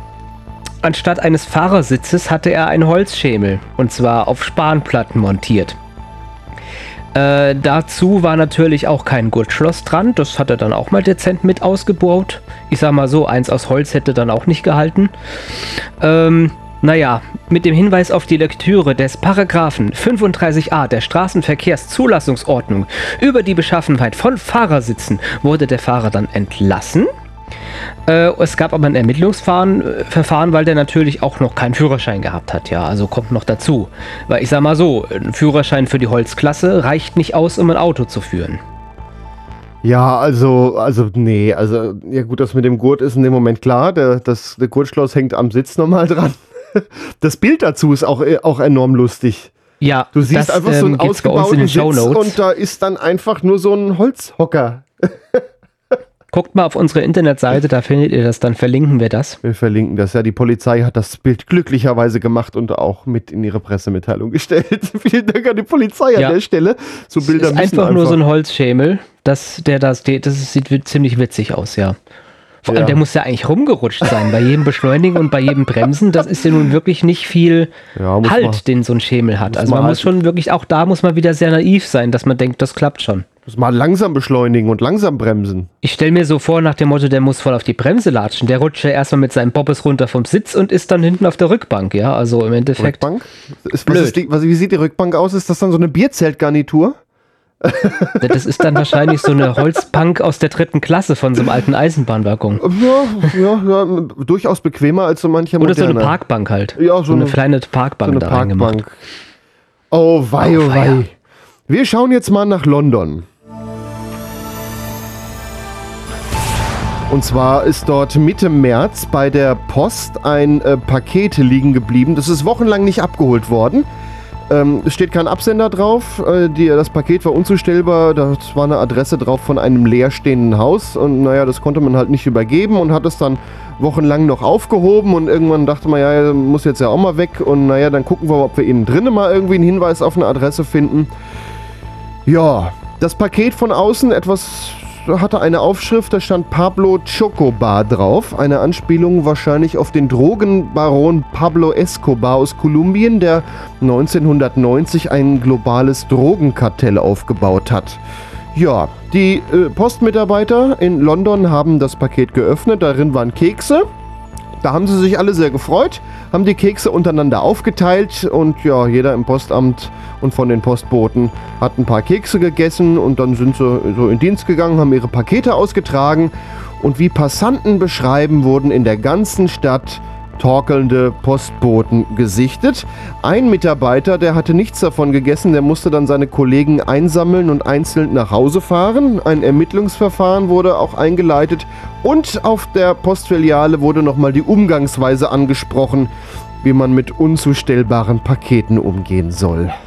anstatt eines Fahrersitzes hatte er einen Holzschemel und zwar auf Spanplatten montiert. Äh, dazu war natürlich auch kein Gurtschloss dran. Das hat er dann auch mal dezent mit ausgebaut. Ich sag mal so, eins aus Holz hätte dann auch nicht gehalten. Ähm, naja, mit dem Hinweis auf die Lektüre des Paragraphen 35a der Straßenverkehrszulassungsordnung über die Beschaffenheit von Fahrersitzen wurde der Fahrer dann entlassen. Äh, es gab aber ein Ermittlungsverfahren, äh, weil der natürlich auch noch keinen Führerschein gehabt hat. Ja, also kommt noch dazu. Weil ich sag mal so, ein Führerschein für die Holzklasse reicht nicht aus, um ein Auto zu führen. Ja, also, also, nee, also, ja gut, das mit dem Gurt ist in dem Moment klar. Der, das, der Gurtschloss hängt am Sitz nochmal dran. Das Bild dazu ist auch, äh, auch enorm lustig. Ja, Du siehst das, einfach so einen ähm, ausgebauten Sitz und da ist dann einfach nur so ein Holzhocker. Guckt mal auf unsere Internetseite, da findet ihr das, dann verlinken wir das. Wir verlinken das. Ja, die Polizei hat das Bild glücklicherweise gemacht und auch mit in ihre Pressemitteilung gestellt. Vielen Dank an die Polizei Ja. an der Stelle. So Bilder ist müssen einfach, nur so ein Holzschemel, das, der da steht. Das sieht ziemlich witzig aus, ja. Vor allem, Ja. der muss ja eigentlich rumgerutscht sein. Bei jedem Beschleunigen und bei jedem Bremsen, das ist ja nun wirklich nicht viel Ja, Halt, man- den so ein Schemel hat. Also man man muss schon wirklich, auch da muss man wieder sehr naiv sein, dass man denkt, das klappt schon. Muss mal langsam beschleunigen und langsam bremsen. Ich stelle mir so vor, nach dem Motto, der muss voll auf die Bremse latschen. Der rutscht ja erstmal mit seinem Bobbes runter vom Sitz und ist dann hinten auf der Rückbank, ja. Also im Endeffekt. Rückbank? Ist, was Blöd. ist die, was, wie sieht die Rückbank aus? Ist das dann so eine Bierzeltgarnitur? Das ist dann wahrscheinlich so eine Holzbank aus der dritten Klasse von so einem alten Eisenbahnwaggon. Ja, ja, ja, durchaus bequemer als so mancher Oder so eine moderne. Parkbank halt. Ja, so so eine eine- kleine Parkbank so eine da. Parkbank. Oh wei, Oh, oh wei. Wir schauen jetzt mal nach London. Und zwar ist dort Mitte März bei der Post ein äh, Paket liegen geblieben. Das ist wochenlang nicht abgeholt worden. Ähm, es steht kein Absender drauf. Äh, die, das Paket war unzustellbar. Da war eine Adresse drauf von einem leerstehenden Haus. Und naja, das konnte man halt nicht übergeben und hat es dann wochenlang noch aufgehoben. Und irgendwann dachte man, ja, muss jetzt ja auch mal weg. Und naja, dann gucken wir, ob wir innen drinnen mal irgendwie einen Hinweis auf eine Adresse finden. Ja, das Paket von außen etwas hatte eine Aufschrift, da stand Pablo Chocobar drauf. Eine Anspielung wahrscheinlich auf den Drogenbaron Pablo Escobar aus Kolumbien, der 1990 ein globales Drogenkartell aufgebaut hat. Ja, die äh, Postmitarbeiter in London haben das Paket geöffnet. Darin waren Kekse. Da haben sie sich alle sehr gefreut, haben die Kekse untereinander aufgeteilt und ja, jeder im Postamt und von den Postboten hat ein paar Kekse gegessen und dann sind sie so in Dienst gegangen, haben ihre Pakete ausgetragen. Und wie Passanten beschreiben, wurden in der ganzen Stadt torkelnde Postboten gesichtet. Ein Mitarbeiter, der hatte nichts davon gegessen, der musste dann seine Kollegen einsammeln und einzeln nach Hause fahren. Ein Ermittlungsverfahren wurde auch eingeleitet und auf der Postfiliale wurde nochmal die Umgangsweise angesprochen, wie man mit unzustellbaren Paketen umgehen soll.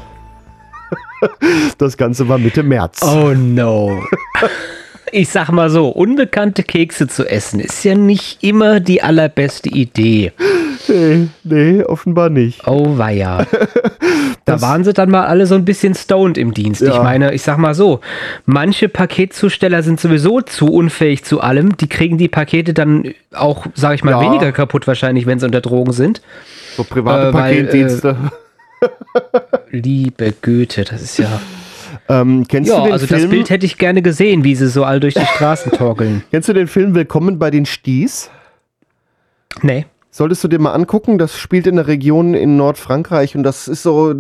Das Ganze war Mitte März. Oh no. Ich sag mal so, unbekannte Kekse zu essen ist ja nicht immer die allerbeste Idee. Nee, nee, offenbar nicht. Oh weia. Da waren sie dann mal alle so ein bisschen stoned im Dienst. Ich Ja. meine, ich sag mal so, manche Paketzusteller sind sowieso zu unfähig zu allem. Die kriegen die Pakete dann auch, sag ich mal, Ja. weniger kaputt wahrscheinlich, wenn sie unter Drogen sind. So private Äh, weil, Paketdienste. Liebe Güte, das ist ja. Ähm, kennst Ja, du den also Film? das Bild hätte ich gerne gesehen, wie sie so all durch die Straßen torkeln. Kennst du den Film Willkommen bei den Sties? Nee. Solltest du dir mal angucken, das spielt in der Region in Nordfrankreich und das ist so, äh,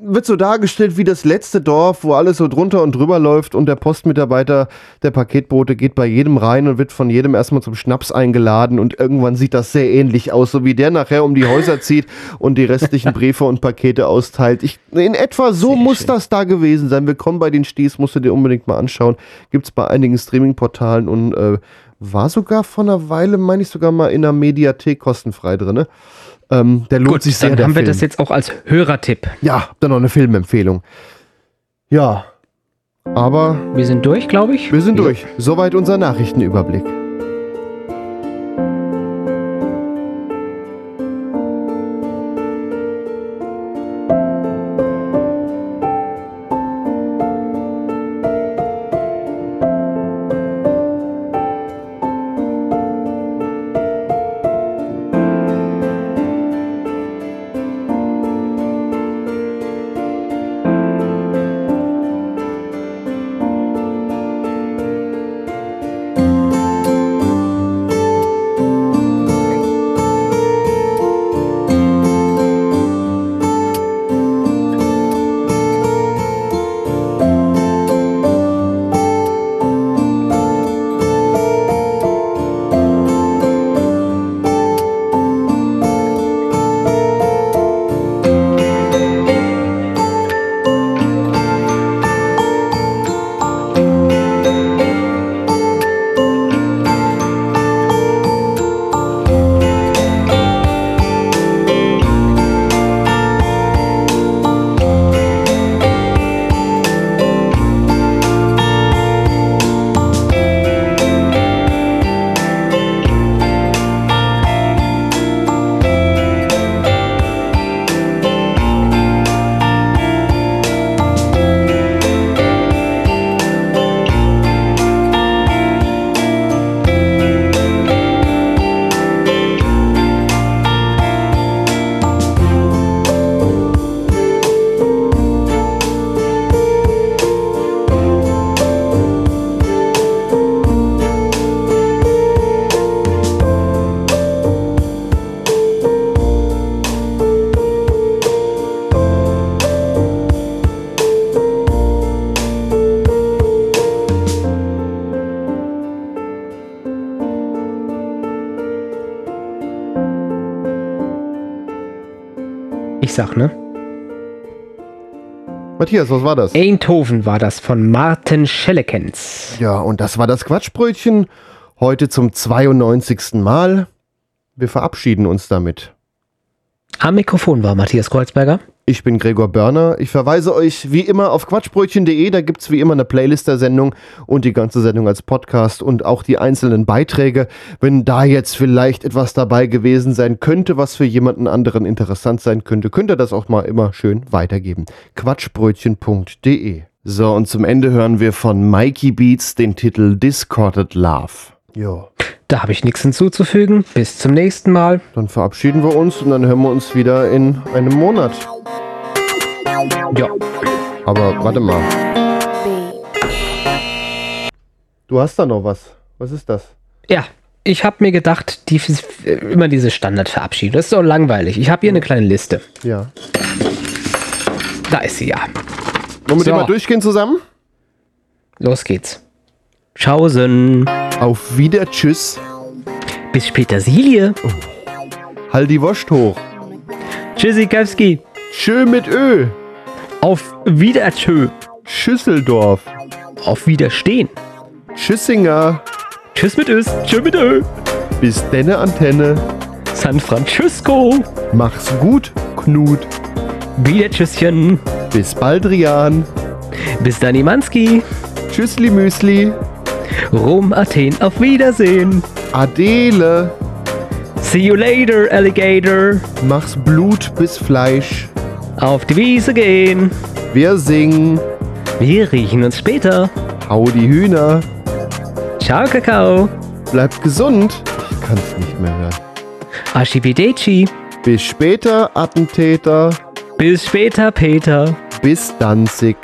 wird so dargestellt wie das letzte Dorf, wo alles so drunter und drüber läuft und der Postmitarbeiter, der Paketbote geht bei jedem rein und wird von jedem erstmal zum Schnaps eingeladen und irgendwann sieht das sehr ähnlich aus, so wie der nachher um die Häuser zieht und die restlichen Briefe und Pakete austeilt. Ich, in etwa so Sehr muss schön. das da gewesen sein. Willkommen bei den Sties, musst du dir unbedingt mal anschauen. Gibt's bei einigen Streaming-Portalen und äh, war sogar vor einer Weile, meine ich sogar mal in der Mediathek kostenfrei drin. Ähm, der lohnt Gut, sich sehr, dann haben wir Film. das jetzt auch als Hörertipp. ja, dann noch eine Filmempfehlung. Ja, aber Wir sind durch, glaube ich. wir sind durch. Soweit unser Nachrichtenüberblick. Sag, ne? Matthias, was war das? Eindhoven war das von Martin Schellekens. Ja, und das war das Quatschbrötchen. Heute zum 92. Mal. Wir verabschieden uns damit. Am Mikrofon war Matthias Kreuzberger. Ich bin Gregor Börner. Ich verweise euch wie immer auf quatschbrötchen.de. Da gibt es wie immer eine Playlist der Sendung und die ganze Sendung als Podcast und auch die einzelnen Beiträge. Wenn da jetzt vielleicht etwas dabei gewesen sein könnte, was für jemanden anderen interessant sein könnte, könnt ihr das auch mal immer schön weitergeben. quatschbrötchen.de. So, und zum Ende hören wir von Mikey Beats den Titel Discorded Love. Ja, Da habe ich nichts hinzuzufügen. Bis zum nächsten Mal. dann verabschieden wir uns und dann hören wir uns wieder in einem Monat. Ja. Aber warte mal. Du hast da noch was. Was ist das? Ja, ich habe mir gedacht, die, immer diese Standardverabschiedung. Das ist doch langweilig. Ich habe hier eine kleine Liste. Ja. Da ist sie ja. Wollen wir So. den mal durchgehen zusammen? Los geht's. Tschaußen. Auf Wieder Tschüss. Bis Petersilie. Halt die Wurst hoch. Tschüssikowski. Tschö mit Ö. Auf Wiedertschö. Schüsseldorf. Auf Widerstehen. Tschüssinger. Tschüss mit Ös. Tschö mit Ö. Bis denne Antenne. San Francisco. Mach's gut, Knut. Wieder Tschüsschen. Bis Baldrian. Bis Danimanski. Tschüssli Müsli. Rom, Athen. Auf Wiedersehen. Adele. See you later, Alligator. Mach's Blut bis Fleisch. Auf die Wiese gehen. Wir singen. Wir riechen uns später. Hau die Hühner. Ciao, Kakao. Bleibt gesund. Ich kann's nicht mehr hören. Archipedeci. Bis später, Attentäter. Bis später, Peter. Bis Danzig.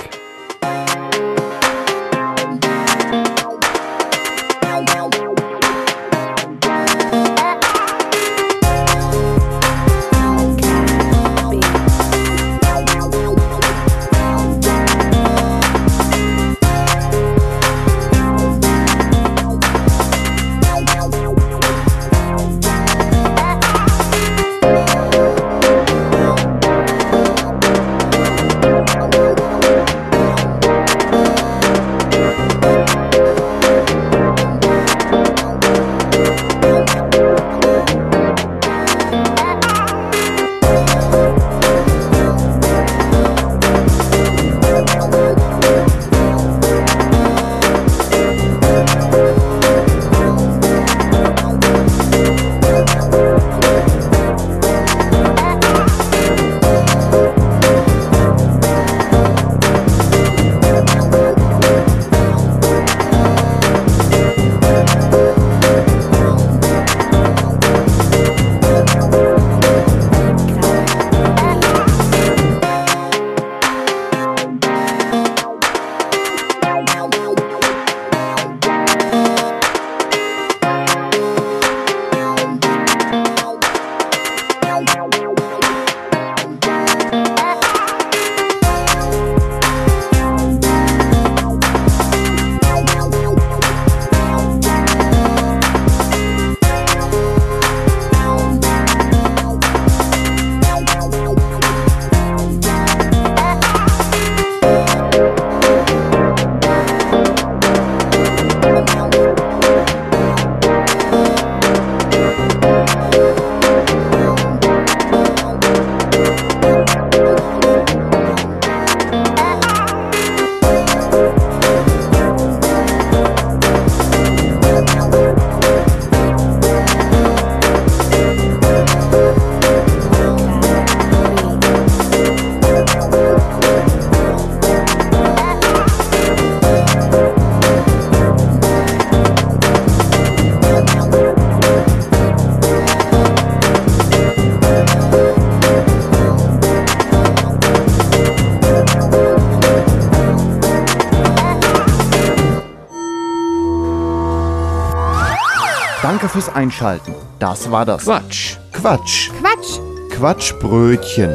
Fürs Einschalten. Das war das Quatsch. Quatsch. Quatsch. Quatschbrötchen.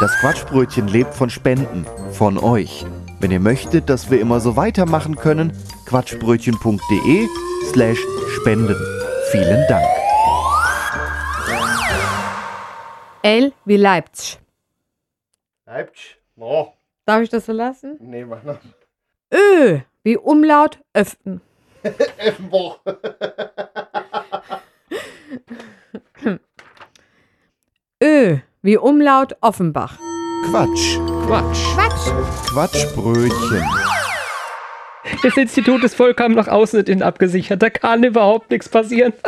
Das Quatschbrötchen lebt von Spenden, von euch. Wenn ihr möchtet, dass wir immer so weitermachen können, quatschbrötchen.de slash spenden. Vielen Dank. L wie Leipzig. Leipzig. Oh, Darf ich das so lassen? nee, mach noch. Ö wie Umlaut Öften. Effenbach. Ö wie Umlaut Offenbach. Quatsch. Quatsch. Quatsch. Quatschbrötchen. Das Institut ist vollkommen nach außen und innen abgesichert. Da kann überhaupt nichts passieren.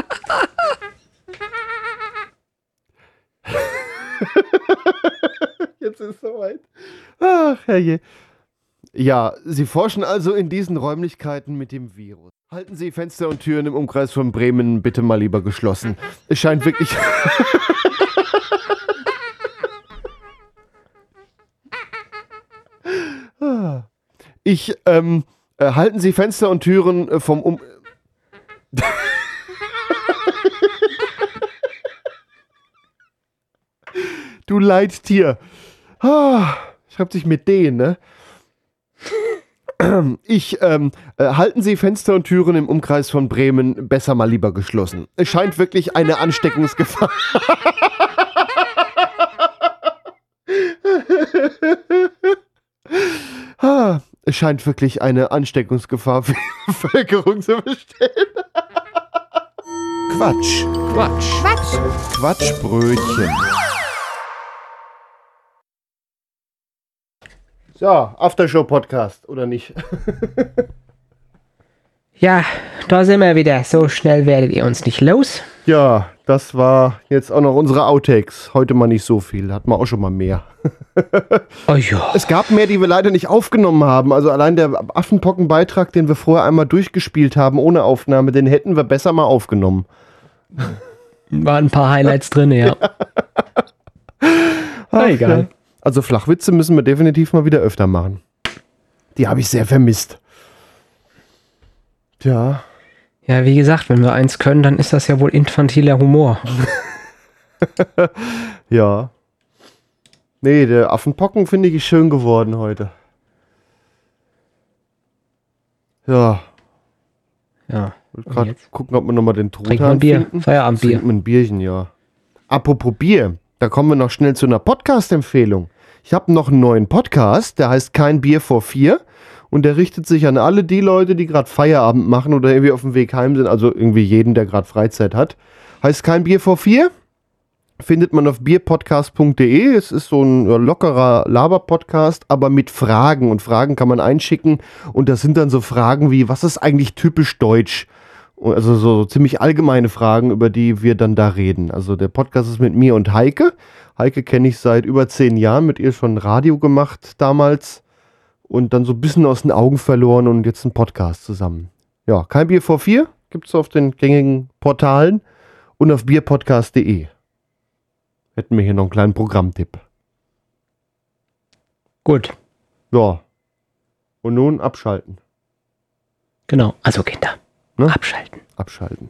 Jetzt ist es soweit. Ach, herrje. Ja, Sie forschen also in diesen Räumlichkeiten mit dem Virus. Halten Sie Fenster und Türen im Umkreis von Bremen bitte mal lieber geschlossen. Es scheint wirklich. Ich, ähm, äh, halten Sie Fenster und Türen äh, vom Um. du Leidtier. Ah, schreibt sich mit D, ne? Ich, ähm, äh, halten Sie Fenster und Türen im Umkreis von Bremen besser mal lieber geschlossen. Es scheint wirklich eine Ansteckungsgefahr. ah, es scheint wirklich eine Ansteckungsgefahr für die Bevölkerung zu bestehen. Quatsch. Quatsch. Quatsch. Quatschbrötchen. So, Aftershow-Podcast, oder nicht? Ja, da sind wir wieder. So schnell werdet ihr uns nicht los. Ja, das war jetzt auch noch unsere Outtakes. Heute mal nicht so viel, hatten wir auch schon mal mehr. Oh ja. Es gab mehr, die wir leider nicht aufgenommen haben. Also allein der Affenpocken-Beitrag, den wir vorher einmal durchgespielt haben ohne Aufnahme, den hätten wir besser mal aufgenommen. Waren ein paar Highlights drin, ja. Na, egal. Ja. Also Flachwitze müssen wir definitiv mal wieder öfter machen. Die habe ich sehr vermisst. Tja, Ja, wie gesagt, wenn wir eins können, dann ist das ja wohl infantiler Humor. ja. Nee, der Affenpocken finde ich schön geworden heute. Ja, Ja. will Und gerade gucken, ob wir nochmal den Trink mal Truthahn ein Bier. finden. Feierabendbier. Trinken wir ein Bierchen, ja. Apropos Bier, da kommen wir noch schnell zu einer Podcast-Empfehlung. Ich habe noch einen neuen Podcast, der heißt Kein Bier vor vier. Und der richtet sich an alle die Leute, die gerade Feierabend machen oder irgendwie auf dem Weg heim sind, also irgendwie jeden, der gerade Freizeit hat. Heißt Kein Bier vor vier. Findet man auf bierpodcast.de. Es ist so ein lockerer Laber-Podcast, aber mit Fragen. Und Fragen kann man einschicken. Und das sind dann so Fragen wie, was ist eigentlich typisch deutsch? Also so ziemlich allgemeine Fragen, über die wir dann da reden. Also der Podcast ist mit mir und Heike. Heike kenne ich seit über zehn Jahren, mit ihr schon Radio gemacht damals und dann so ein bisschen aus den Augen verloren und jetzt ein Podcast zusammen. Ja, kein Bier vor vier gibt es auf den gängigen Portalen und auf bierpodcast.de. Hätten wir hier noch einen kleinen Programmtipp. Gut, Ja. Und nun abschalten. genau. Also Kinder, Ne? abschalten. Abschalten.